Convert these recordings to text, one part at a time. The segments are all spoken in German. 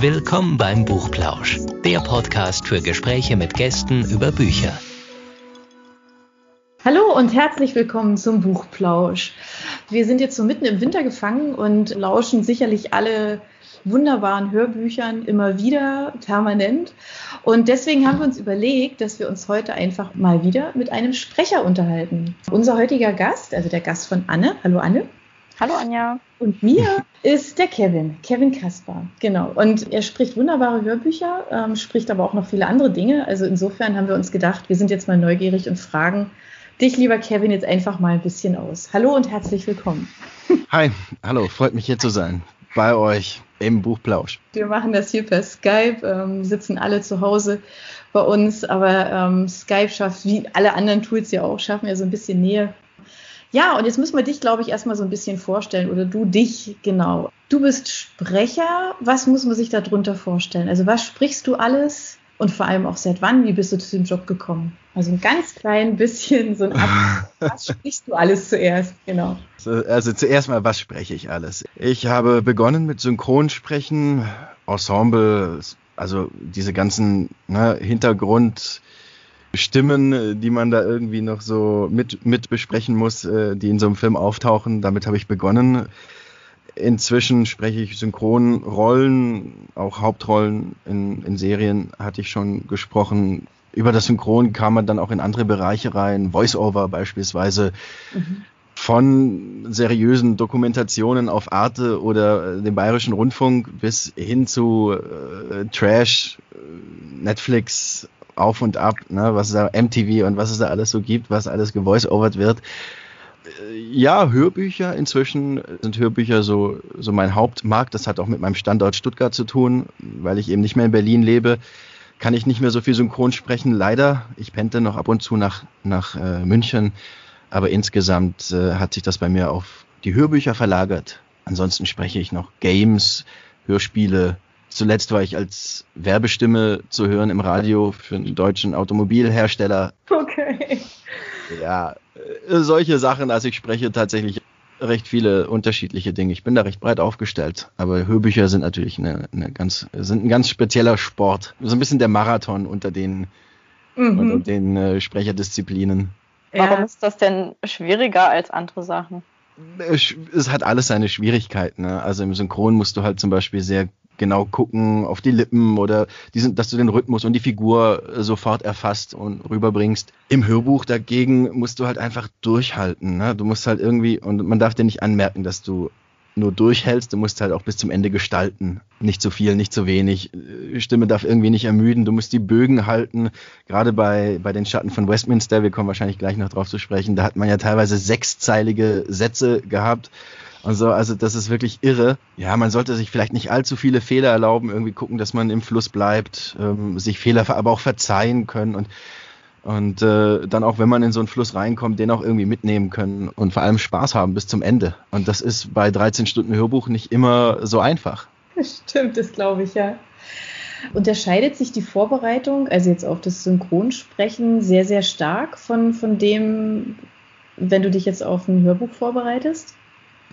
Willkommen beim Buchplausch, der Podcast für Gespräche mit Gästen über Bücher. Hallo und herzlich willkommen zum Buchplausch. Wir sind jetzt so mitten im Winter gefangen und lauschen sicherlich alle wunderbaren Hörbüchern immer wieder permanent. Und deswegen haben wir uns überlegt, dass wir uns heute einfach mal wieder mit einem Sprecher unterhalten. Unser heutiger Gast, also der Gast von Anne. Hallo Anne. Hallo Anja. Und mir ist der Kevin, Kevin Kaspar. Genau. Und er spricht wunderbare Hörbücher, ähm, spricht aber auch noch viele andere Dinge. Also insofern haben wir uns gedacht, wir sind jetzt mal neugierig und fragen dich, lieber Kevin, jetzt einfach mal ein bisschen aus. Hallo und herzlich willkommen. Hi, hallo, freut mich hier zu sein. Bei euch im Buchplausch. Wir machen das hier per Skype, ähm, sitzen alle zu Hause bei uns, aber ähm, Skype schafft, wie alle anderen Tools ja auch, schaffen ja so ein bisschen Nähe ja, und jetzt müssen wir dich, glaube ich, erstmal so ein bisschen vorstellen oder du dich genau. Du bist Sprecher. Was muss man sich darunter vorstellen? Also was sprichst du alles und vor allem auch seit wann? Wie bist du zu dem Job gekommen? Also ein ganz klein bisschen so ein Ab Was sprichst du alles zuerst? Genau. Also zuerst mal, was spreche ich alles? Ich habe begonnen mit Synchronsprechen, Ensemble, also diese ganzen ne, Hintergrund- Stimmen, äh, die man da irgendwie noch so mit, mit besprechen muss, äh, die in so einem Film auftauchen. Damit habe ich begonnen. Inzwischen spreche ich Synchronrollen, auch Hauptrollen in, in Serien hatte ich schon gesprochen. Über das Synchron kam man dann auch in andere Bereiche rein, Voice-Over beispielsweise. Mhm. Von seriösen Dokumentationen auf Arte oder äh, dem Bayerischen Rundfunk bis hin zu äh, Trash, Netflix, auf und ab, ne, was da MTV und was es da alles so gibt, was alles gevoice-overt wird. Äh, ja, Hörbücher inzwischen sind Hörbücher so, so mein Hauptmarkt. Das hat auch mit meinem Standort Stuttgart zu tun, weil ich eben nicht mehr in Berlin lebe. Kann ich nicht mehr so viel synchron sprechen, leider. Ich pente noch ab und zu nach, nach äh, München, aber insgesamt äh, hat sich das bei mir auf die Hörbücher verlagert. Ansonsten spreche ich noch Games, Hörspiele, Zuletzt war ich als Werbestimme zu hören im Radio für einen deutschen Automobilhersteller. Okay. Ja, äh, solche Sachen. Also ich spreche tatsächlich recht viele unterschiedliche Dinge. Ich bin da recht breit aufgestellt. Aber Hörbücher sind natürlich eine, eine ganz, sind ein ganz spezieller Sport. So ein bisschen der Marathon unter den, mhm. unter den äh, Sprecherdisziplinen. Warum ist das denn schwieriger als andere Sachen? Es hat alles seine Schwierigkeiten. Ne? Also im Synchron musst du halt zum Beispiel sehr genau gucken auf die Lippen oder diesen, dass du den Rhythmus und die Figur äh, sofort erfasst und rüberbringst. Im Hörbuch dagegen musst du halt einfach durchhalten. Ne? Du musst halt irgendwie, und man darf dir nicht anmerken, dass du nur durchhältst, du musst halt auch bis zum Ende gestalten. Nicht zu viel, nicht zu wenig. Äh, Stimme darf irgendwie nicht ermüden, du musst die Bögen halten. Gerade bei, bei den Schatten von Westminster, wir kommen wahrscheinlich gleich noch drauf zu sprechen, da hat man ja teilweise sechszeilige Sätze gehabt und so. Also das ist wirklich irre. Ja, man sollte sich vielleicht nicht allzu viele Fehler erlauben, irgendwie gucken, dass man im Fluss bleibt, ähm, sich Fehler aber auch verzeihen können und und äh, dann auch, wenn man in so einen Fluss reinkommt, den auch irgendwie mitnehmen können und vor allem Spaß haben bis zum Ende. Und das ist bei 13 Stunden Hörbuch nicht immer so einfach. Stimmt, das glaube ich, ja. Unterscheidet sich die Vorbereitung, also jetzt auf das Synchronsprechen, sehr, sehr stark von, von dem, wenn du dich jetzt auf ein Hörbuch vorbereitest?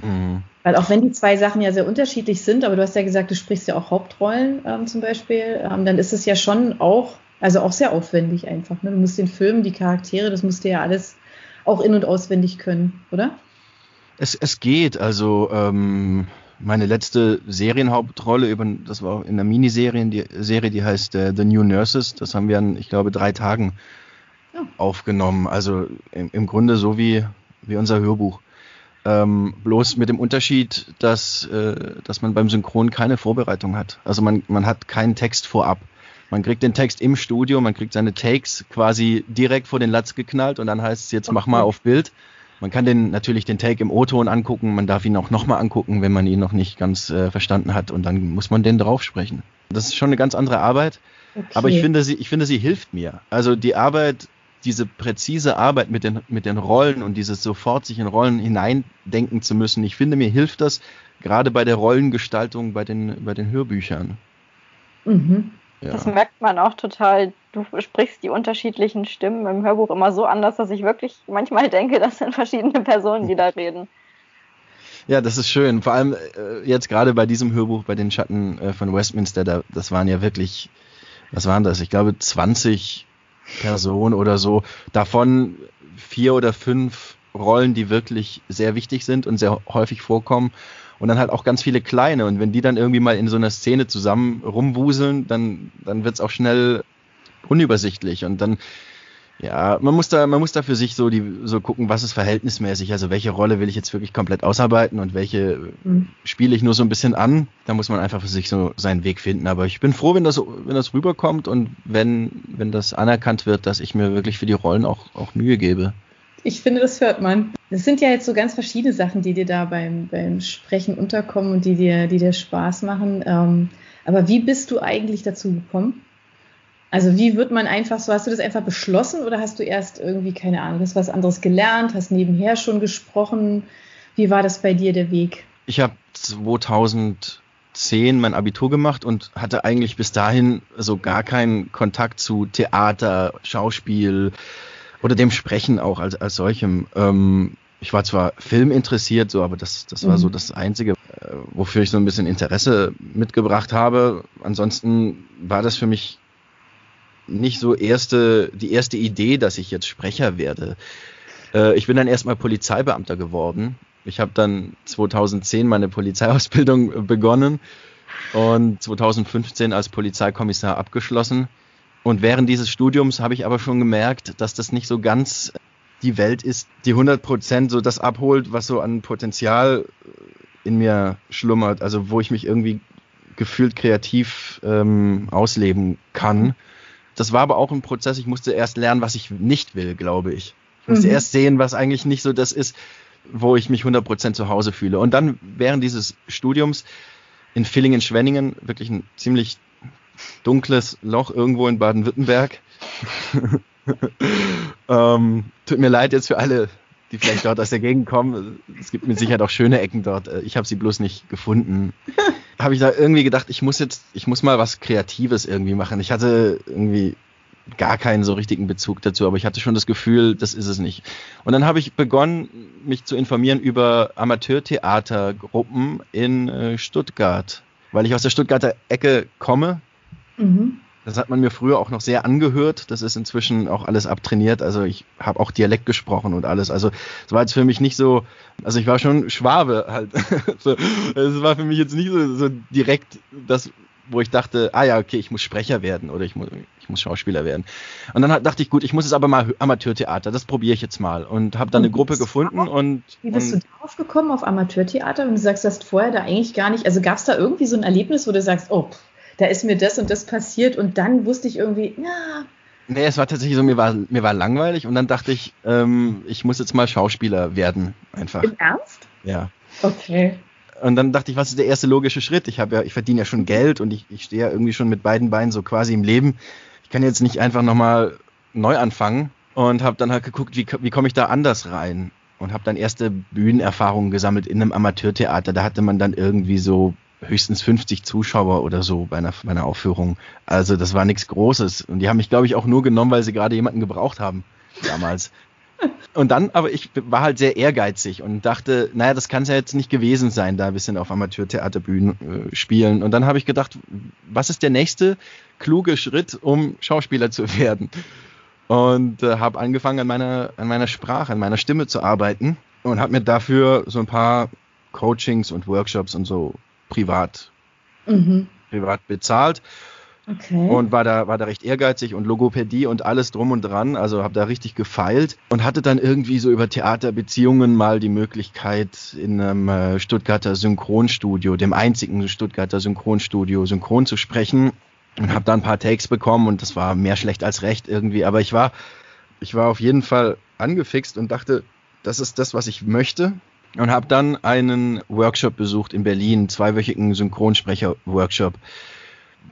Mhm. Weil auch wenn die zwei Sachen ja sehr unterschiedlich sind, aber du hast ja gesagt, du sprichst ja auch Hauptrollen ähm, zum Beispiel, ähm, dann ist es ja schon auch, also auch sehr aufwendig einfach. Ne? Du musst den Film, die Charaktere, das musst du ja alles auch in- und auswendig können, oder? Es, es geht, also ähm, meine letzte Serienhauptrolle, über, das war in einer Miniserie, die Serie, die heißt äh, The New Nurses, das haben wir an, ich glaube, drei Tagen ja. aufgenommen. Also im, im Grunde so wie, wie unser Hörbuch. Ähm, bloß mit dem Unterschied, dass, äh, dass man beim Synchron keine Vorbereitung hat. Also man, man hat keinen Text vorab. Man kriegt den Text im Studio, man kriegt seine Takes quasi direkt vor den Latz geknallt und dann heißt es jetzt mach mal auf Bild. Man kann den natürlich den Take im O-Ton angucken, man darf ihn auch nochmal angucken, wenn man ihn noch nicht ganz äh, verstanden hat und dann muss man den drauf sprechen. Das ist schon eine ganz andere Arbeit, okay. aber ich finde sie, ich finde sie hilft mir. Also die Arbeit diese präzise Arbeit mit den, mit den Rollen und dieses sofort sich in Rollen hineindenken zu müssen, ich finde, mir hilft das gerade bei der Rollengestaltung bei den, bei den Hörbüchern. Mhm. Ja. Das merkt man auch total. Du sprichst die unterschiedlichen Stimmen im Hörbuch immer so anders, dass ich wirklich manchmal denke, das sind verschiedene Personen, die da reden. Ja, das ist schön. Vor allem äh, jetzt gerade bei diesem Hörbuch, bei den Schatten äh, von Westminster, da, das waren ja wirklich, was waren das? Ich glaube 20 Personen oder so. Davon vier oder fünf Rollen, die wirklich sehr wichtig sind und sehr häufig vorkommen. Und dann halt auch ganz viele kleine. Und wenn die dann irgendwie mal in so einer Szene zusammen rumwuseln, dann, dann wird es auch schnell unübersichtlich. Und dann ja, man muss da, man muss da für sich so die, so gucken, was ist verhältnismäßig. Also welche Rolle will ich jetzt wirklich komplett ausarbeiten und welche mhm. spiele ich nur so ein bisschen an. Da muss man einfach für sich so seinen Weg finden. Aber ich bin froh, wenn das, wenn das rüberkommt und wenn, wenn das anerkannt wird, dass ich mir wirklich für die Rollen auch, auch Mühe gebe. Ich finde, das hört man. Das sind ja jetzt so ganz verschiedene Sachen, die dir da beim, beim Sprechen unterkommen und die dir, die dir Spaß machen. Ähm, aber wie bist du eigentlich dazu gekommen? Also wie wird man einfach so, hast du das einfach beschlossen oder hast du erst irgendwie, keine Ahnung, hast was anderes gelernt, hast nebenher schon gesprochen? Wie war das bei dir der Weg? Ich habe 2010 mein Abitur gemacht und hatte eigentlich bis dahin so gar keinen Kontakt zu Theater, Schauspiel oder dem Sprechen auch als, als solchem. Ähm, ich war zwar Film interessiert, so, aber das, das war mhm. so das Einzige, äh, wofür ich so ein bisschen Interesse mitgebracht habe. Ansonsten war das für mich nicht so erste, die erste Idee, dass ich jetzt Sprecher werde. Äh, ich bin dann erstmal Polizeibeamter geworden. Ich habe dann 2010 meine Polizeiausbildung begonnen und 2015 als Polizeikommissar abgeschlossen. Und während dieses Studiums habe ich aber schon gemerkt, dass das nicht so ganz die Welt ist, die 100 Prozent so das abholt, was so an Potenzial in mir schlummert, also wo ich mich irgendwie gefühlt kreativ ähm, ausleben kann. Das war aber auch ein Prozess. Ich musste erst lernen, was ich nicht will, glaube ich. Ich musste mhm. erst sehen, was eigentlich nicht so das ist, wo ich mich 100% zu Hause fühle. Und dann während dieses Studiums in Villingen-Schwenningen, wirklich ein ziemlich dunkles Loch irgendwo in Baden-Württemberg. ähm, tut mir leid jetzt für alle, die vielleicht dort aus der Gegend kommen. Es gibt mit Sicherheit auch schöne Ecken dort. Ich habe sie bloß nicht gefunden habe ich da irgendwie gedacht, ich muss jetzt, ich muss mal was Kreatives irgendwie machen. Ich hatte irgendwie gar keinen so richtigen Bezug dazu, aber ich hatte schon das Gefühl, das ist es nicht. Und dann habe ich begonnen, mich zu informieren über Amateurtheatergruppen in äh, Stuttgart, weil ich aus der Stuttgarter Ecke komme. Mhm. Das hat man mir früher auch noch sehr angehört. Das ist inzwischen auch alles abtrainiert. Also ich habe auch Dialekt gesprochen und alles. Also es war jetzt für mich nicht so, also ich war schon Schwabe halt. so, es war für mich jetzt nicht so, so direkt das, wo ich dachte, ah ja, okay, ich muss Sprecher werden oder ich muss, ich muss Schauspieler werden. Und dann dachte ich, gut, ich muss jetzt aber mal Amateurtheater, das probiere ich jetzt mal und habe dann eine Gruppe gefunden und wie bist und, du darauf gekommen auf Amateurtheater? Und du sagst, du hast vorher da eigentlich gar nicht, also gab es da irgendwie so ein Erlebnis, wo du sagst, oh, da ist mir das und das passiert und dann wusste ich irgendwie, ja. Nee, es war tatsächlich so, mir war, mir war langweilig und dann dachte ich, ähm, ich muss jetzt mal Schauspieler werden, einfach. Im Ernst? Ja. Okay. Und dann dachte ich, was ist der erste logische Schritt? Ich habe ja, ich verdiene ja schon Geld und ich, ich stehe ja irgendwie schon mit beiden Beinen so quasi im Leben. Ich kann jetzt nicht einfach nochmal neu anfangen und habe dann halt geguckt, wie, wie komme ich da anders rein? Und habe dann erste Bühnenerfahrungen gesammelt in einem Amateurtheater. Da hatte man dann irgendwie so höchstens 50 Zuschauer oder so bei einer, bei einer Aufführung. Also das war nichts Großes. Und die haben mich, glaube ich, auch nur genommen, weil sie gerade jemanden gebraucht haben damals. Und dann, aber ich war halt sehr ehrgeizig und dachte, naja, das kann es ja jetzt nicht gewesen sein, da ein bisschen auf Amateurtheaterbühnen äh, spielen. Und dann habe ich gedacht, was ist der nächste kluge Schritt, um Schauspieler zu werden? Und äh, habe angefangen, an meiner, an meiner Sprache, an meiner Stimme zu arbeiten und habe mir dafür so ein paar Coachings und Workshops und so privat, mhm. privat bezahlt. Okay. Und war da, war da recht ehrgeizig und Logopädie und alles drum und dran. Also habe da richtig gefeilt und hatte dann irgendwie so über Theaterbeziehungen mal die Möglichkeit, in einem äh, Stuttgarter Synchronstudio, dem einzigen Stuttgarter Synchronstudio, synchron zu sprechen. Und habe da ein paar Takes bekommen und das war mehr schlecht als recht irgendwie. Aber ich war, ich war auf jeden Fall angefixt und dachte, das ist das, was ich möchte und habe dann einen Workshop besucht in Berlin, zweiwöchigen Synchronsprecher-Workshop.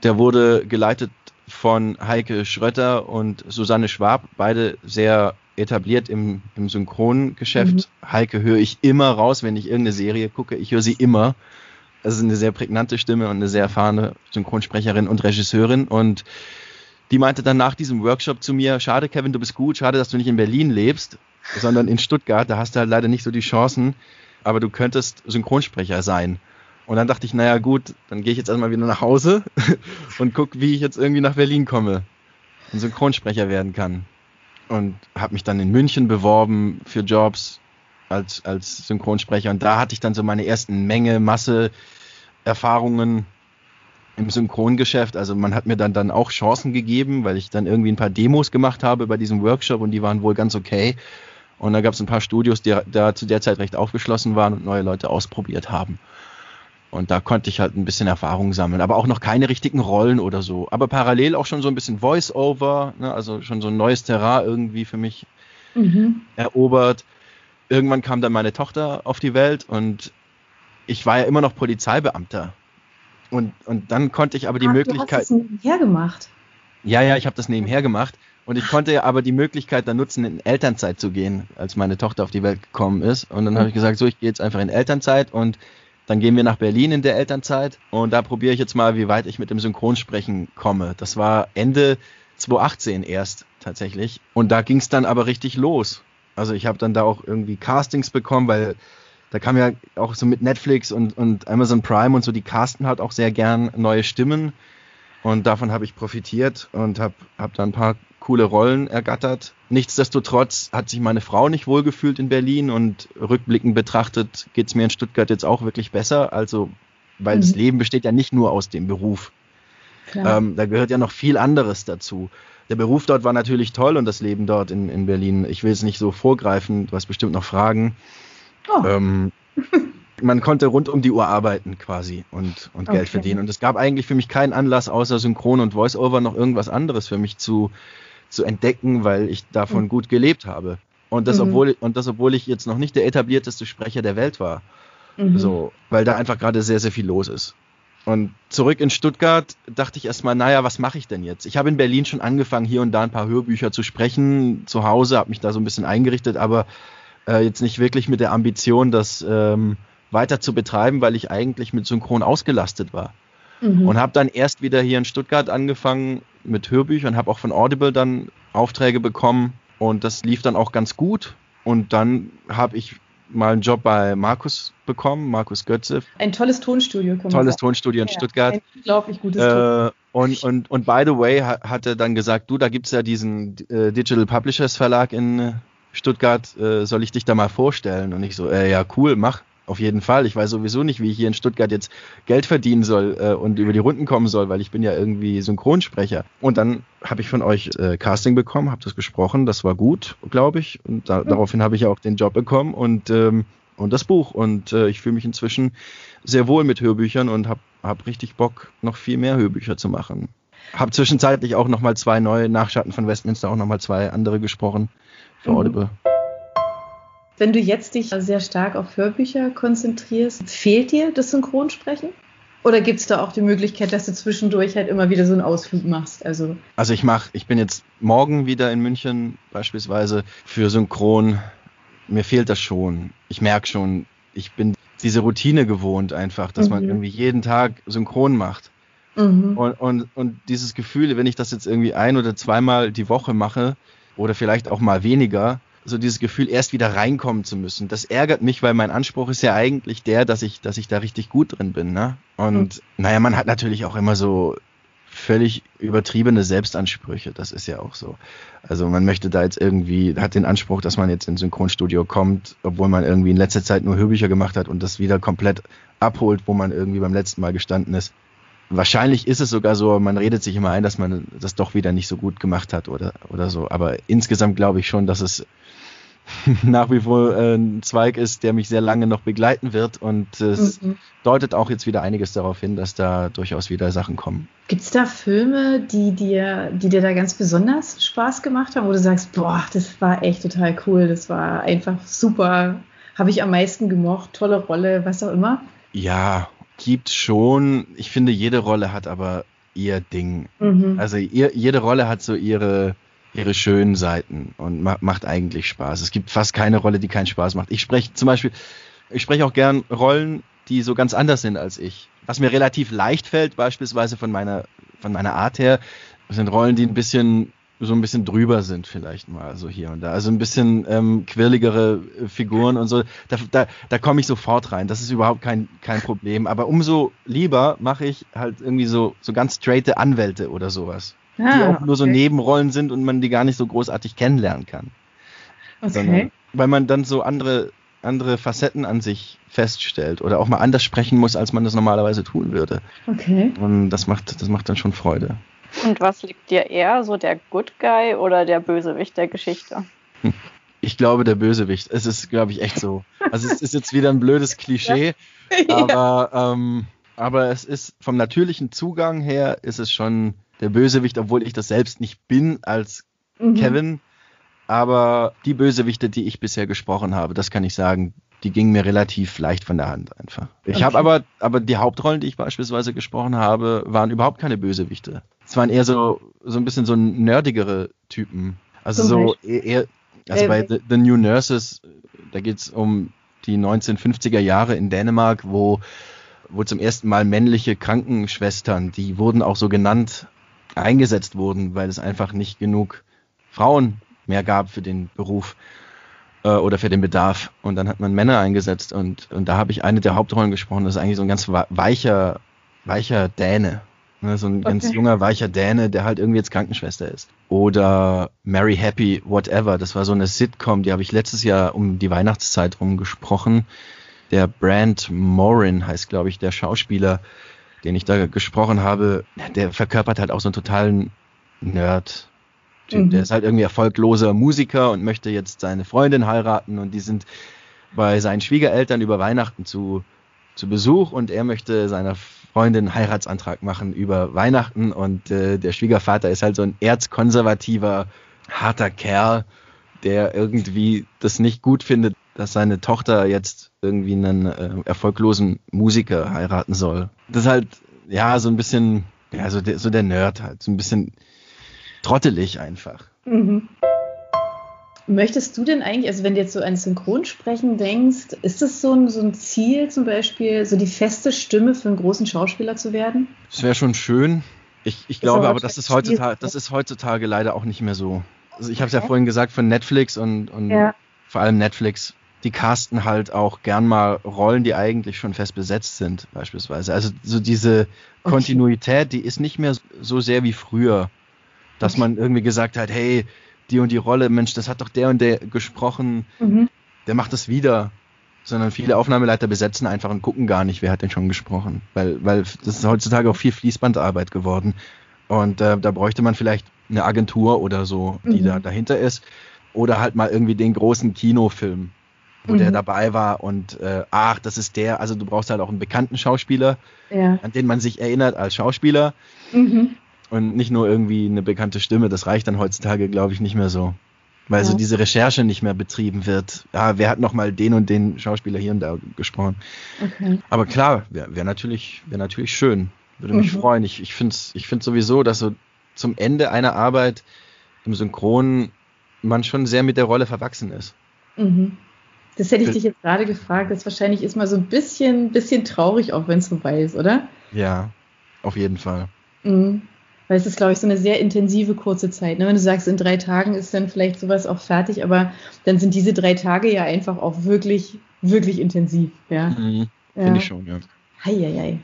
Der wurde geleitet von Heike Schrötter und Susanne Schwab, beide sehr etabliert im, im Synchrongeschäft. Mhm. Heike höre ich immer raus, wenn ich irgendeine Serie gucke. Ich höre sie immer. Das ist eine sehr prägnante Stimme und eine sehr erfahrene Synchronsprecherin und Regisseurin. Und die meinte dann nach diesem Workshop zu mir, schade Kevin, du bist gut, schade, dass du nicht in Berlin lebst, sondern in Stuttgart. Da hast du halt leider nicht so die Chancen. aber du könntest Synchronsprecher sein. Und dann dachte ich, naja gut, dann gehe ich jetzt erstmal wieder nach Hause und gucke, wie ich jetzt irgendwie nach Berlin komme und Synchronsprecher werden kann. Und habe mich dann in München beworben für Jobs als, als Synchronsprecher. Und da hatte ich dann so meine ersten Menge, Masse Erfahrungen im Synchrongeschäft. Also man hat mir dann, dann auch Chancen gegeben, weil ich dann irgendwie ein paar Demos gemacht habe bei diesem Workshop und die waren wohl ganz okay. Und da gab es ein paar Studios, die da zu der Zeit recht aufgeschlossen waren und neue Leute ausprobiert haben. Und da konnte ich halt ein bisschen Erfahrung sammeln, aber auch noch keine richtigen Rollen oder so. Aber parallel auch schon so ein bisschen Voice-Over, ne? also schon so ein neues Terrain irgendwie für mich mhm. erobert. Irgendwann kam dann meine Tochter auf die Welt und ich war ja immer noch Polizeibeamter. Und, und dann konnte ich aber die Ach, Möglichkeit. Du hast das nebenher gemacht. Ja, ja, ich habe das nebenher gemacht. Und ich konnte aber die Möglichkeit dann nutzen, in Elternzeit zu gehen, als meine Tochter auf die Welt gekommen ist. Und dann habe ich gesagt, so, ich gehe jetzt einfach in Elternzeit und dann gehen wir nach Berlin in der Elternzeit. Und da probiere ich jetzt mal, wie weit ich mit dem Synchronsprechen komme. Das war Ende 2018 erst tatsächlich. Und da ging es dann aber richtig los. Also ich habe dann da auch irgendwie Castings bekommen, weil da kam ja auch so mit Netflix und, und Amazon Prime und so, die casten halt auch sehr gern neue Stimmen. Und davon habe ich profitiert und habe hab da ein paar coole Rollen ergattert. Nichtsdestotrotz hat sich meine Frau nicht wohlgefühlt in Berlin und rückblickend betrachtet geht es mir in Stuttgart jetzt auch wirklich besser. Also, weil mhm. das Leben besteht ja nicht nur aus dem Beruf. Ähm, da gehört ja noch viel anderes dazu. Der Beruf dort war natürlich toll und das Leben dort in, in Berlin. Ich will es nicht so vorgreifen, du hast bestimmt noch Fragen. Oh. Ähm, man konnte rund um die Uhr arbeiten quasi und, und Geld okay. verdienen. Und es gab eigentlich für mich keinen Anlass, außer Synchron und Voiceover noch irgendwas anderes für mich zu, zu entdecken, weil ich davon mhm. gut gelebt habe. Und das, mhm. obwohl, und das, obwohl ich jetzt noch nicht der etablierteste Sprecher der Welt war. Mhm. So, weil da einfach gerade sehr, sehr viel los ist. Und zurück in Stuttgart dachte ich erstmal, naja, was mache ich denn jetzt? Ich habe in Berlin schon angefangen, hier und da ein paar Hörbücher zu sprechen, zu Hause, habe mich da so ein bisschen eingerichtet, aber äh, jetzt nicht wirklich mit der Ambition, das ähm, weiter zu betreiben, weil ich eigentlich mit Synchron ausgelastet war. Mhm. Und habe dann erst wieder hier in Stuttgart angefangen mit Hörbüchern, habe auch von Audible dann Aufträge bekommen und das lief dann auch ganz gut. Und dann habe ich mal einen Job bei Markus bekommen, Markus Götze. Ein tolles Tonstudio. Tolles Tonstudio in ja, Stuttgart. Ein unglaublich gutes äh, und, und, und by the way hat er dann gesagt, du, da gibt es ja diesen äh, Digital Publishers Verlag in Stuttgart, äh, soll ich dich da mal vorstellen? Und ich so, äh, ja, cool, mach. Auf jeden Fall. Ich weiß sowieso nicht, wie ich hier in Stuttgart jetzt Geld verdienen soll äh, und über die Runden kommen soll, weil ich bin ja irgendwie Synchronsprecher. Und dann habe ich von euch äh, Casting bekommen, habe das gesprochen, das war gut, glaube ich. Und da, mhm. daraufhin habe ich ja auch den Job bekommen und, ähm, und das Buch. Und äh, ich fühle mich inzwischen sehr wohl mit Hörbüchern und habe hab richtig Bock, noch viel mehr Hörbücher zu machen. Habe zwischenzeitlich auch nochmal zwei neue Nachschatten von Westminster, auch nochmal zwei andere gesprochen für mhm. Audible. Wenn du jetzt dich sehr stark auf Hörbücher konzentrierst, fehlt dir das Synchronsprechen? Oder gibt es da auch die Möglichkeit, dass du zwischendurch halt immer wieder so einen Ausflug machst? Also, also ich mache, ich bin jetzt morgen wieder in München beispielsweise für Synchron. Mir fehlt das schon. Ich merke schon, ich bin diese Routine gewohnt einfach, dass mhm. man irgendwie jeden Tag synchron macht. Mhm. Und, und, und dieses Gefühl, wenn ich das jetzt irgendwie ein oder zweimal die Woche mache oder vielleicht auch mal weniger, so dieses Gefühl, erst wieder reinkommen zu müssen. Das ärgert mich, weil mein Anspruch ist ja eigentlich der, dass ich, dass ich da richtig gut drin bin. Ne? Und mhm. naja, man hat natürlich auch immer so völlig übertriebene Selbstansprüche. Das ist ja auch so. Also man möchte da jetzt irgendwie, hat den Anspruch, dass man jetzt ins Synchronstudio kommt, obwohl man irgendwie in letzter Zeit nur Hörbücher gemacht hat und das wieder komplett abholt, wo man irgendwie beim letzten Mal gestanden ist. Wahrscheinlich ist es sogar so, man redet sich immer ein, dass man das doch wieder nicht so gut gemacht hat oder, oder so. Aber insgesamt glaube ich schon, dass es nach wie vor äh, ein Zweig ist, der mich sehr lange noch begleiten wird. Und es mhm. deutet auch jetzt wieder einiges darauf hin, dass da durchaus wieder Sachen kommen. Gibt es da Filme, die dir, die dir da ganz besonders Spaß gemacht haben, wo du sagst, boah, das war echt total cool, das war einfach super, habe ich am meisten gemocht, tolle Rolle, was auch immer? Ja, gibt schon. Ich finde, jede Rolle hat aber ihr Ding. Mhm. Also ihr, jede Rolle hat so ihre ihre schönen Seiten und ma macht eigentlich Spaß. Es gibt fast keine Rolle, die keinen Spaß macht. Ich spreche zum Beispiel, ich spreche auch gern Rollen, die so ganz anders sind als ich. Was mir relativ leicht fällt, beispielsweise von meiner, von meiner Art her, sind Rollen, die ein bisschen so ein bisschen drüber sind vielleicht mal so hier und da. Also ein bisschen ähm, quirligere Figuren und so. Da, da, da komme ich sofort rein. Das ist überhaupt kein, kein Problem. Aber umso lieber mache ich halt irgendwie so, so ganz straighte Anwälte oder sowas. Ah, die auch nur so Nebenrollen sind und man die gar nicht so großartig kennenlernen kann. Okay. Sondern, weil man dann so andere, andere Facetten an sich feststellt oder auch mal anders sprechen muss, als man das normalerweise tun würde. Okay. Und das macht, das macht dann schon Freude. Und was liegt dir eher, so der Good Guy oder der Bösewicht der Geschichte? Ich glaube, der Bösewicht. Es ist, glaube ich, echt so. Also es ist jetzt wieder ein blödes Klischee, ja. aber, ähm, aber es ist vom natürlichen Zugang her ist es schon der Bösewicht, obwohl ich das selbst nicht bin als mhm. Kevin. Aber die Bösewichte, die ich bisher gesprochen habe, das kann ich sagen, die gingen mir relativ leicht von der Hand einfach. Ich okay. habe aber, aber die Hauptrollen, die ich beispielsweise gesprochen habe, waren überhaupt keine Bösewichte. Es waren eher so, so ein bisschen so nerdigere Typen. Also Zum so e-, eher, also äh, bei The, The, New Nurses, da geht es um die 1950er Jahre in Dänemark, wo, wo zum ersten Mal männliche Krankenschwestern, die wurden auch so genannt, eingesetzt wurden, weil es einfach nicht genug Frauen mehr gab für den Beruf äh, oder für den Bedarf. Und dann hat man Männer eingesetzt und, und da habe ich eine der Hauptrollen gesprochen. Das ist eigentlich so ein ganz weicher, weicher Däne. Ne, so ein okay. ganz junger, weicher Däne, der halt irgendwie jetzt Krankenschwester ist. Oder Mary Happy, Whatever. Das war so eine Sitcom, die habe ich letztes Jahr um die Weihnachtszeit rum gesprochen. Der Brand Morin heißt, glaube ich, der Schauspieler, den ich da gesprochen habe. Der verkörpert halt auch so einen totalen Nerd. Mhm. Der ist halt irgendwie erfolgloser Musiker und möchte jetzt seine Freundin heiraten und die sind bei seinen Schwiegereltern über Weihnachten zu, zu Besuch und er möchte seiner Freundin einen Heiratsantrag machen über Weihnachten und äh, der Schwiegervater ist halt so ein erzkonservativer, harter Kerl, der irgendwie das nicht gut findet, dass seine Tochter jetzt irgendwie einen äh, erfolglosen Musiker heiraten soll. Das ist halt, ja, so ein bisschen, ja, so der, so der Nerd halt, so ein bisschen trottelig einfach. Mhm. Möchtest du denn eigentlich, also wenn du jetzt so an Synchronsprechen denkst, ist das so ein, so ein Ziel zum Beispiel, so die feste Stimme für einen großen Schauspieler zu werden? Das wäre schon schön. Ich, ich glaube aber, das ist, heutzutage, das ist heutzutage leider auch nicht mehr so. Also ich habe es ja vorhin gesagt von Netflix und, und ja. vor allem Netflix, die casten halt auch gern mal Rollen, die eigentlich schon fest besetzt sind, beispielsweise. Also so diese Kontinuität, die ist nicht mehr so sehr wie früher dass okay. man irgendwie gesagt hat, hey, die und die Rolle, Mensch, das hat doch der und der gesprochen, mhm. der macht das wieder. Sondern viele Aufnahmeleiter besetzen einfach und gucken gar nicht, wer hat denn schon gesprochen. Weil, weil das ist heutzutage auch viel Fließbandarbeit geworden. Und äh, da bräuchte man vielleicht eine Agentur oder so, die mhm. da dahinter ist. Oder halt mal irgendwie den großen Kinofilm, wo mhm. der dabei war und äh, ach, das ist der. Also du brauchst halt auch einen bekannten Schauspieler, ja. an den man sich erinnert als Schauspieler. Mhm. Und nicht nur irgendwie eine bekannte Stimme, das reicht dann heutzutage, glaube ich, nicht mehr so. Weil ja. so diese Recherche nicht mehr betrieben wird. Ja, wer hat nochmal den und den Schauspieler hier und da gesprochen? Okay. Aber klar, wäre wär natürlich, wär natürlich schön. Würde mich mhm. freuen. Ich, ich finde es ich find sowieso, dass so zum Ende einer Arbeit im Synchron man schon sehr mit der Rolle verwachsen ist. Mhm. Das hätte ich dich jetzt gerade gefragt. Das wahrscheinlich ist mal so ein bisschen, bisschen traurig, auch wenn es vorbei ist, oder? Ja, auf jeden Fall. Mhm. Weil es ist, glaube ich, so eine sehr intensive kurze Zeit. Ne? Wenn du sagst, in drei Tagen ist dann vielleicht sowas auch fertig, aber dann sind diese drei Tage ja einfach auch wirklich, wirklich intensiv. Ja? Mhm, ja. Finde ich schon, ja. Heieiei.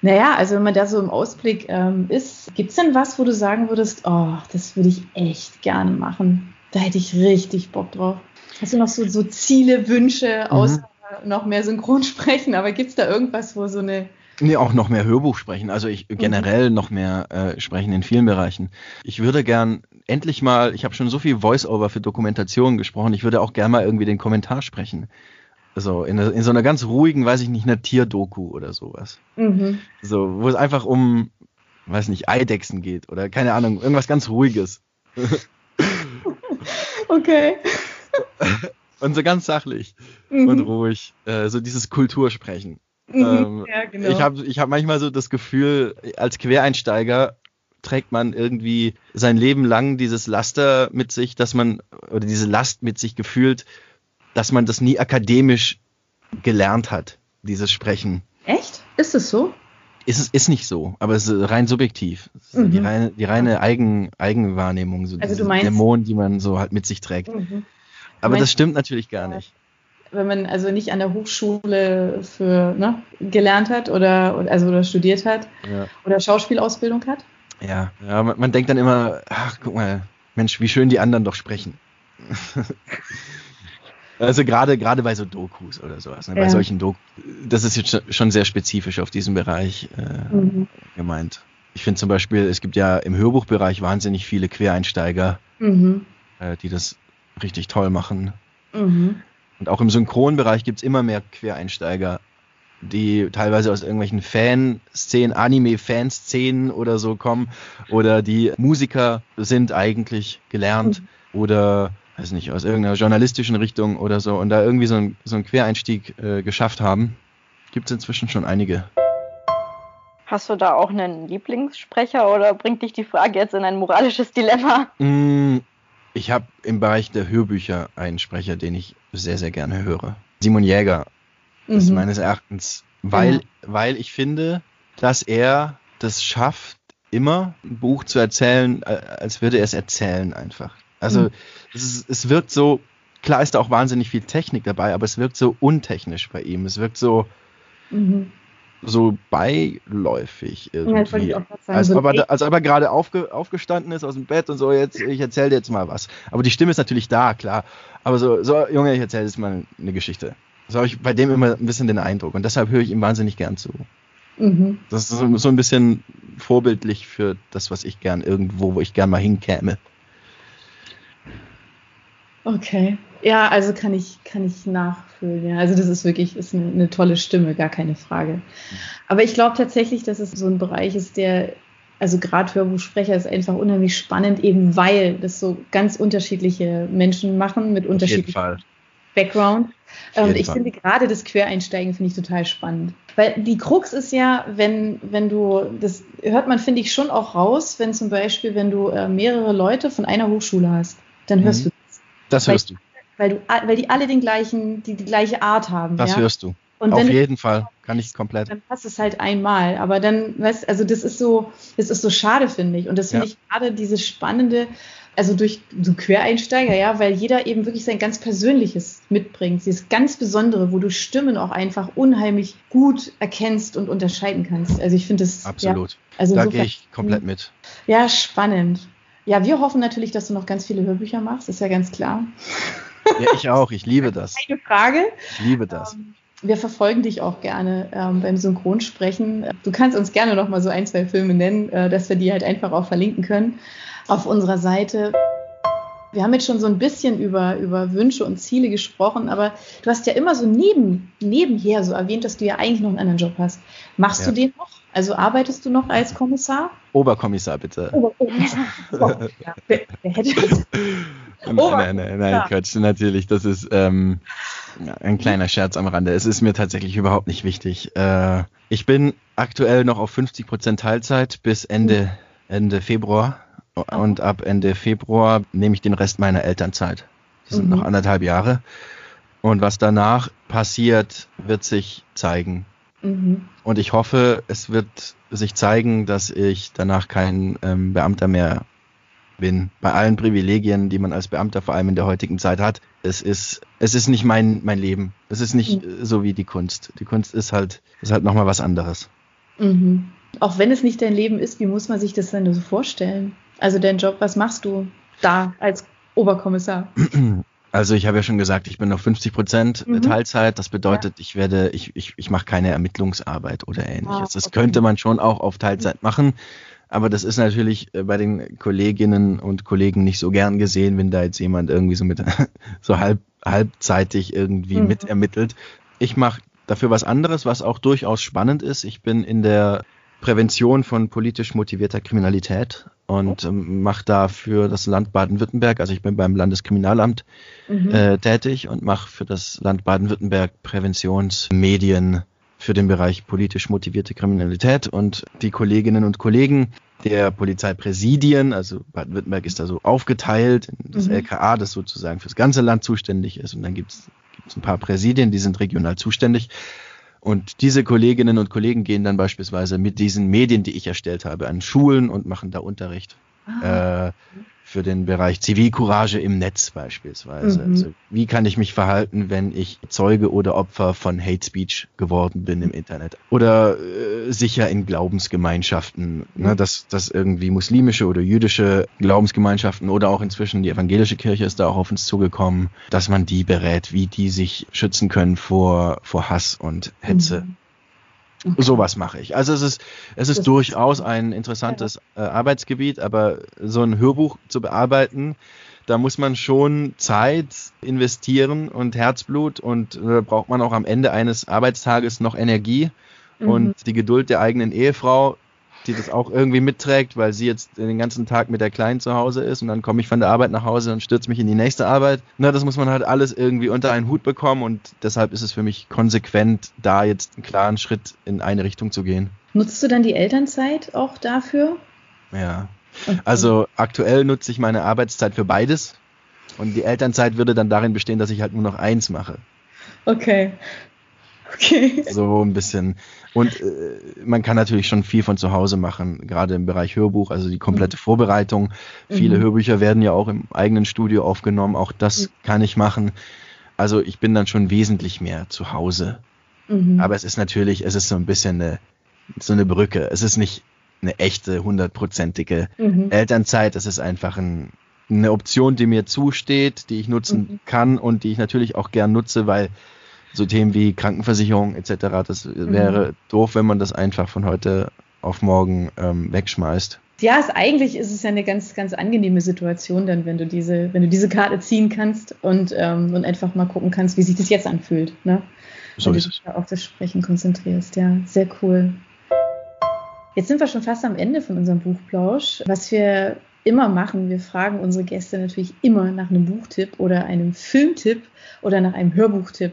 Naja, also wenn man da so im Ausblick ähm, ist, gibt es denn was, wo du sagen würdest, oh, das würde ich echt gerne machen? Da hätte ich richtig Bock drauf. Hast du noch so, so Ziele, Wünsche, mhm. außer noch mehr Synchronsprechen, aber gibt es da irgendwas, wo so eine Nee, auch noch mehr Hörbuch sprechen. Also ich mhm. generell noch mehr äh, sprechen in vielen Bereichen. Ich würde gern endlich mal, ich habe schon so viel Voice-Over für Dokumentationen gesprochen, ich würde auch gern mal irgendwie den Kommentar sprechen. Also in, in so einer ganz ruhigen, weiß ich nicht, einer Tierdoku oder sowas. Mhm. So, wo es einfach um, weiß nicht, Eidechsen geht oder keine Ahnung, irgendwas ganz Ruhiges. okay. Und so ganz sachlich mhm. und ruhig. Äh, so dieses Kultursprechen. Mhm. ähm, ja, genau. Ich habe ich hab manchmal so das Gefühl, als Quereinsteiger trägt man irgendwie sein Leben lang dieses Laster mit sich, dass man, oder diese Last mit sich gefühlt, dass man das nie akademisch gelernt hat, dieses Sprechen. Echt? Ist es so? Ist, ist nicht so, aber es ist rein subjektiv. Mhm. Die reine, die reine Eigen, Eigenwahrnehmung, so also meinst, Dämonen, die man so halt mit sich trägt. Mhm. Aber meinst, das stimmt natürlich gar nicht. Wenn man also nicht an der Hochschule für ne, gelernt hat oder also oder studiert hat ja. oder Schauspielausbildung hat. Ja, ja man, man denkt dann immer, ach guck mal, Mensch, wie schön die anderen doch sprechen. Also gerade gerade bei so Dokus oder sowas, ne? bei solchen Dokus, das ist jetzt schon sehr spezifisch auf diesen Bereich äh, mhm. gemeint. Ich finde zum Beispiel, es gibt ja im Hörbuchbereich wahnsinnig viele Quereinsteiger, mhm. äh, die das richtig toll machen. Mhm. Und auch im Synchronbereich gibt es immer mehr Quereinsteiger, die teilweise aus irgendwelchen Fanszenen, Anime-Fanszenen oder so kommen oder die Musiker sind eigentlich gelernt mhm. oder weiß nicht, aus irgendeiner journalistischen Richtung oder so und da irgendwie so, ein, so einen Quereinstieg äh, geschafft haben. Gibt es inzwischen schon einige. Hast du da auch einen Lieblingssprecher oder bringt dich die Frage jetzt in ein moralisches Dilemma? Mm, ich habe im Bereich der Hörbücher einen Sprecher, den ich sehr, sehr gerne höre. Simon Jäger mhm. ist meines Erachtens, weil, ja. weil ich finde, dass er das schafft, immer ein Buch zu erzählen, äh, als würde er es erzählen einfach. Also mhm. es, es wirkt so, klar ist da auch wahnsinnig viel Technik dabei, aber es wirkt so untechnisch bei ihm. Es wirkt so, mhm. so beiläufig irgendwie. Ja, als, so aber, als ob er gerade aufge, aufgestanden ist aus dem Bett und so, jetzt, ich erzähle dir jetzt mal was. Aber die Stimme ist natürlich da, klar. Aber so, so Junge, ich erzähle jetzt mal eine Geschichte. So habe ich bei dem immer ein bisschen den Eindruck. Und deshalb höre ich ihm wahnsinnig gern zu. Mhm. Das ist so, so, ein bisschen vorbildlich für das, was ich gern irgendwo, wo ich gern mal hinkäme. Okay. Ja, also kann ich, kann ich nachfühlen. Ja. Also das ist wirklich ist eine, eine tolle Stimme, gar keine Frage. Aber ich glaube tatsächlich, dass es so ein Bereich ist, der, also gerade Hörbuchsprecher ist einfach unheimlich spannend, eben weil das so ganz unterschiedliche Menschen machen mit unterschiedlichem Background. Und ich Fall. finde gerade das Quereinsteigen finde ich total spannend. Weil die Krux ist ja, wenn, wenn du, das hört man, finde ich, schon auch raus, wenn zum Beispiel, wenn du äh, mehrere Leute von einer Hochschule hast, dann hörst mhm. du das hörst du. Weil, du. weil die alle den gleichen, die, die gleiche Art haben. Das ja? hörst du. Und Auf jeden du, Fall, kann ich komplett. Dann passt es halt einmal. Aber dann, weißt also das ist so, das ist so schade, finde ich. Und das finde ja. ich gerade dieses spannende, also durch so Quereinsteiger, ja, weil jeder eben wirklich sein ganz Persönliches mitbringt. Dieses ganz Besondere, wo du Stimmen auch einfach unheimlich gut erkennst und unterscheiden kannst. Also ich finde das. Absolut. Ja, also da gehe ich komplett mit. Ja, spannend. Ja, wir hoffen natürlich, dass du noch ganz viele Hörbücher machst, ist ja ganz klar. Ja, ich auch, ich liebe das. Keine Frage. Ich liebe das. Ähm, wir verfolgen dich auch gerne ähm, beim Synchronsprechen. Du kannst uns gerne noch mal so ein, zwei Filme nennen, äh, dass wir die halt einfach auch verlinken können auf unserer Seite. Wir haben jetzt schon so ein bisschen über, über Wünsche und Ziele gesprochen, aber du hast ja immer so neben, nebenher so erwähnt, dass du ja eigentlich noch einen anderen Job hast. Machst ja. du den noch? Also arbeitest du noch als Kommissar? Oberkommissar, bitte. Oberkommissar. Ja, wer, wer hätte das? Nein, nein, nein. Quatsch, natürlich. Das ist ähm, ein kleiner Scherz am Rande. Es ist mir tatsächlich überhaupt nicht wichtig. Äh, ich bin aktuell noch auf 50% Teilzeit bis Ende, Ende Februar. Und ab Ende Februar nehme ich den Rest meiner Elternzeit. Das sind mhm. noch anderthalb Jahre. Und was danach passiert, wird sich zeigen. Mhm. Und ich hoffe, es wird sich zeigen, dass ich danach kein ähm, Beamter mehr bin. Bei allen Privilegien, die man als Beamter vor allem in der heutigen Zeit hat. Es ist, es ist nicht mein, mein Leben. Es ist nicht mhm. so wie die Kunst. Die Kunst ist halt, ist halt nochmal was anderes. Mhm. Auch wenn es nicht dein Leben ist, wie muss man sich das denn so vorstellen? Also dein Job, was machst du da als Oberkommissar? Also ich habe ja schon gesagt, ich bin auf 50 Prozent mhm. Teilzeit. Das bedeutet, ja. ich werde, ich, ich, ich mache keine Ermittlungsarbeit oder ähnliches. Ah, okay. Das könnte man schon auch auf Teilzeit machen. Aber das ist natürlich äh, bei den Kolleginnen und Kollegen nicht so gern gesehen, wenn da jetzt jemand irgendwie so mit so halb, halbzeitig irgendwie mhm. mitermittelt. Ich mache dafür was anderes, was auch durchaus spannend ist. Ich bin in der Prävention von politisch motivierter Kriminalität und ähm, mache da für das Land Baden-Württemberg, also ich bin beim Landeskriminalamt mhm. äh, tätig und mache für das Land Baden-Württemberg Präventionsmedien für den Bereich politisch motivierte Kriminalität und die Kolleginnen und Kollegen der Polizeipräsidien, also Baden-Württemberg ist da so aufgeteilt, in das mhm. LKA, das sozusagen fürs ganze Land zuständig ist und dann gibt es ein paar Präsidien, die sind regional zuständig Und diese Kolleginnen und Kollegen gehen dann beispielsweise mit diesen Medien, die ich erstellt habe, an Schulen und machen da Unterricht. Ah. Äh, für den Bereich Zivilcourage im Netz beispielsweise. Mhm. Also wie kann ich mich verhalten, wenn ich Zeuge oder Opfer von Hate Speech geworden bin im Internet? Oder äh, sicher in Glaubensgemeinschaften, ne, mhm. dass, dass irgendwie muslimische oder jüdische Glaubensgemeinschaften oder auch inzwischen die evangelische Kirche ist da auch auf uns zugekommen, dass man die berät, wie die sich schützen können vor, vor Hass und Hetze. Mhm. Okay. Sowas mache ich. Also es ist, es ist durchaus ein interessantes äh, Arbeitsgebiet, aber so ein Hörbuch zu bearbeiten, da muss man schon Zeit investieren und Herzblut und äh, braucht man auch am Ende eines Arbeitstages noch Energie mhm. und die Geduld der eigenen Ehefrau, die das auch irgendwie mitträgt, weil sie jetzt den ganzen Tag mit der Kleinen zu Hause ist und dann komme ich von der Arbeit nach Hause und stürze mich in die nächste Arbeit. Na, das muss man halt alles irgendwie unter einen Hut bekommen und deshalb ist es für mich konsequent, da jetzt einen klaren Schritt in eine Richtung zu gehen. Nutzt du dann die Elternzeit auch dafür? Ja. Also aktuell nutze ich meine Arbeitszeit für beides und die Elternzeit würde dann darin bestehen, dass ich halt nur noch eins mache. Okay. Okay. So ein bisschen. Und äh, man kann natürlich schon viel von zu Hause machen, gerade im Bereich Hörbuch, also die komplette mhm. Vorbereitung. Viele mhm. Hörbücher werden ja auch im eigenen Studio aufgenommen, auch das mhm. kann ich machen. Also ich bin dann schon wesentlich mehr zu Hause. Mhm. Aber es ist natürlich, es ist so ein bisschen eine, so eine Brücke. Es ist nicht eine echte, hundertprozentige mhm. Elternzeit. Es ist einfach ein, eine Option, die mir zusteht, die ich nutzen mhm. kann und die ich natürlich auch gern nutze, weil so Themen wie Krankenversicherung etc. Das mhm. wäre doof, wenn man das einfach von heute auf morgen ähm, wegschmeißt. Ja, es, eigentlich ist es ja eine ganz, ganz angenehme Situation dann, wenn du diese, wenn du diese Karte ziehen kannst und, ähm, und einfach mal gucken kannst, wie sich das jetzt anfühlt. Ne? So wenn du dich auf das Sprechen konzentrierst. Ja, sehr cool. Jetzt sind wir schon fast am Ende von unserem Buchplausch. Was wir immer machen, wir fragen unsere Gäste natürlich immer nach einem Buchtipp oder einem Filmtipp oder nach einem Hörbuchtipp.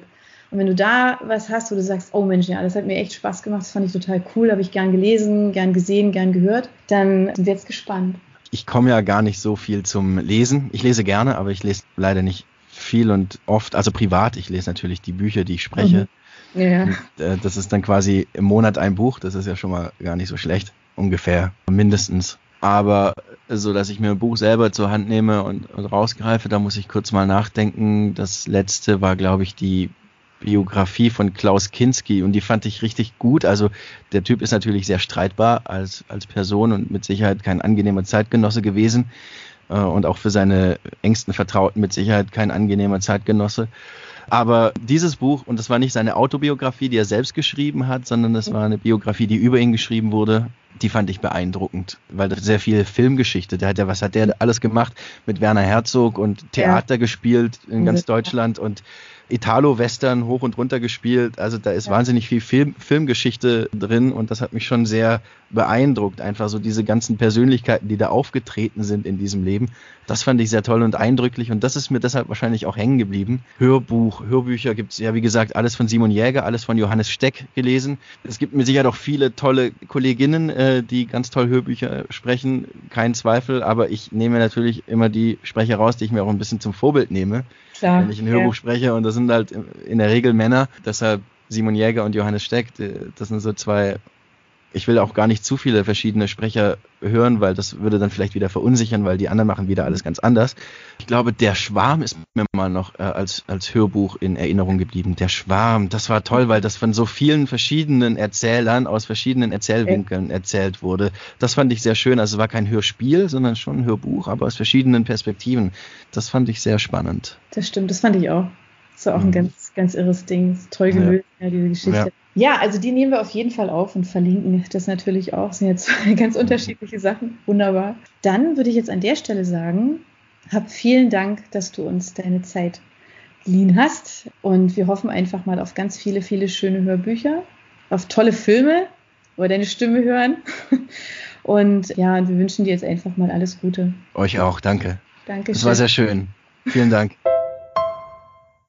Und wenn du da was hast, wo du sagst, oh Mensch, ja, das hat mir echt Spaß gemacht, das fand ich total cool, habe ich gern gelesen, gern gesehen, gern gehört, dann sind wir jetzt gespannt. Ich komme ja gar nicht so viel zum Lesen. Ich lese gerne, aber ich lese leider nicht viel und oft, also privat. Ich lese natürlich die Bücher, die ich spreche. Mhm. Ja. Und, äh, das ist dann quasi im Monat ein Buch. Das ist ja schon mal gar nicht so schlecht. Ungefähr, mindestens. Aber so, dass ich mir ein Buch selber zur Hand nehme und, und rausgreife, da muss ich kurz mal nachdenken. Das letzte war, glaube ich, die Biografie von Klaus Kinski und die fand ich richtig gut. Also der Typ ist natürlich sehr streitbar als, als Person und mit Sicherheit kein angenehmer Zeitgenosse gewesen äh, und auch für seine engsten Vertrauten mit Sicherheit kein angenehmer Zeitgenosse. Aber dieses Buch, und das war nicht seine Autobiografie, die er selbst geschrieben hat, sondern das war eine Biografie, die über ihn geschrieben wurde, die fand ich beeindruckend, weil das sehr viel Filmgeschichte, der hat ja, was hat der alles gemacht mit Werner Herzog und Theater ja. gespielt in ganz Deutschland und Italo-Western hoch und runter gespielt. Also da ist ja. wahnsinnig viel Film, Filmgeschichte drin und das hat mich schon sehr beeindruckt. Einfach so diese ganzen Persönlichkeiten, die da aufgetreten sind in diesem Leben. Das fand ich sehr toll und eindrücklich und das ist mir deshalb wahrscheinlich auch hängen geblieben. Hörbuch, Hörbücher gibt es ja, wie gesagt, alles von Simon Jäger, alles von Johannes Steck gelesen. Es gibt mir sicher auch viele tolle Kolleginnen, äh, die ganz toll Hörbücher sprechen, kein Zweifel, aber ich nehme natürlich immer die Sprecher raus, die ich mir auch ein bisschen zum Vorbild nehme. Klar, wenn ich ein Hörbuch ja. spreche und das sind halt in der Regel Männer, deshalb Simon Jäger und Johannes Steck, das sind so zwei ich will auch gar nicht zu viele verschiedene Sprecher hören, weil das würde dann vielleicht wieder verunsichern, weil die anderen machen wieder alles ganz anders. Ich glaube, der Schwarm ist mir mal noch äh, als, als Hörbuch in Erinnerung geblieben. Der Schwarm, das war toll, weil das von so vielen verschiedenen Erzählern aus verschiedenen Erzählwinkeln erzählt wurde. Das fand ich sehr schön. Also es war kein Hörspiel, sondern schon ein Hörbuch, aber aus verschiedenen Perspektiven. Das fand ich sehr spannend. Das stimmt, das fand ich auch. Das war auch ein mhm. ganz, ganz irres Ding. Toll gelöst, ja. ja, diese Geschichte. Ja. Ja, also die nehmen wir auf jeden Fall auf und verlinken das natürlich auch. Das sind jetzt ganz unterschiedliche Sachen. Wunderbar. Dann würde ich jetzt an der Stelle sagen, hab vielen Dank, dass du uns deine Zeit geliehen hast. Und wir hoffen einfach mal auf ganz viele, viele schöne Hörbücher, auf tolle Filme, wo wir deine Stimme hören. Und ja, wir wünschen dir jetzt einfach mal alles Gute. Euch auch, danke. Danke. Das war sehr schön. Vielen Dank.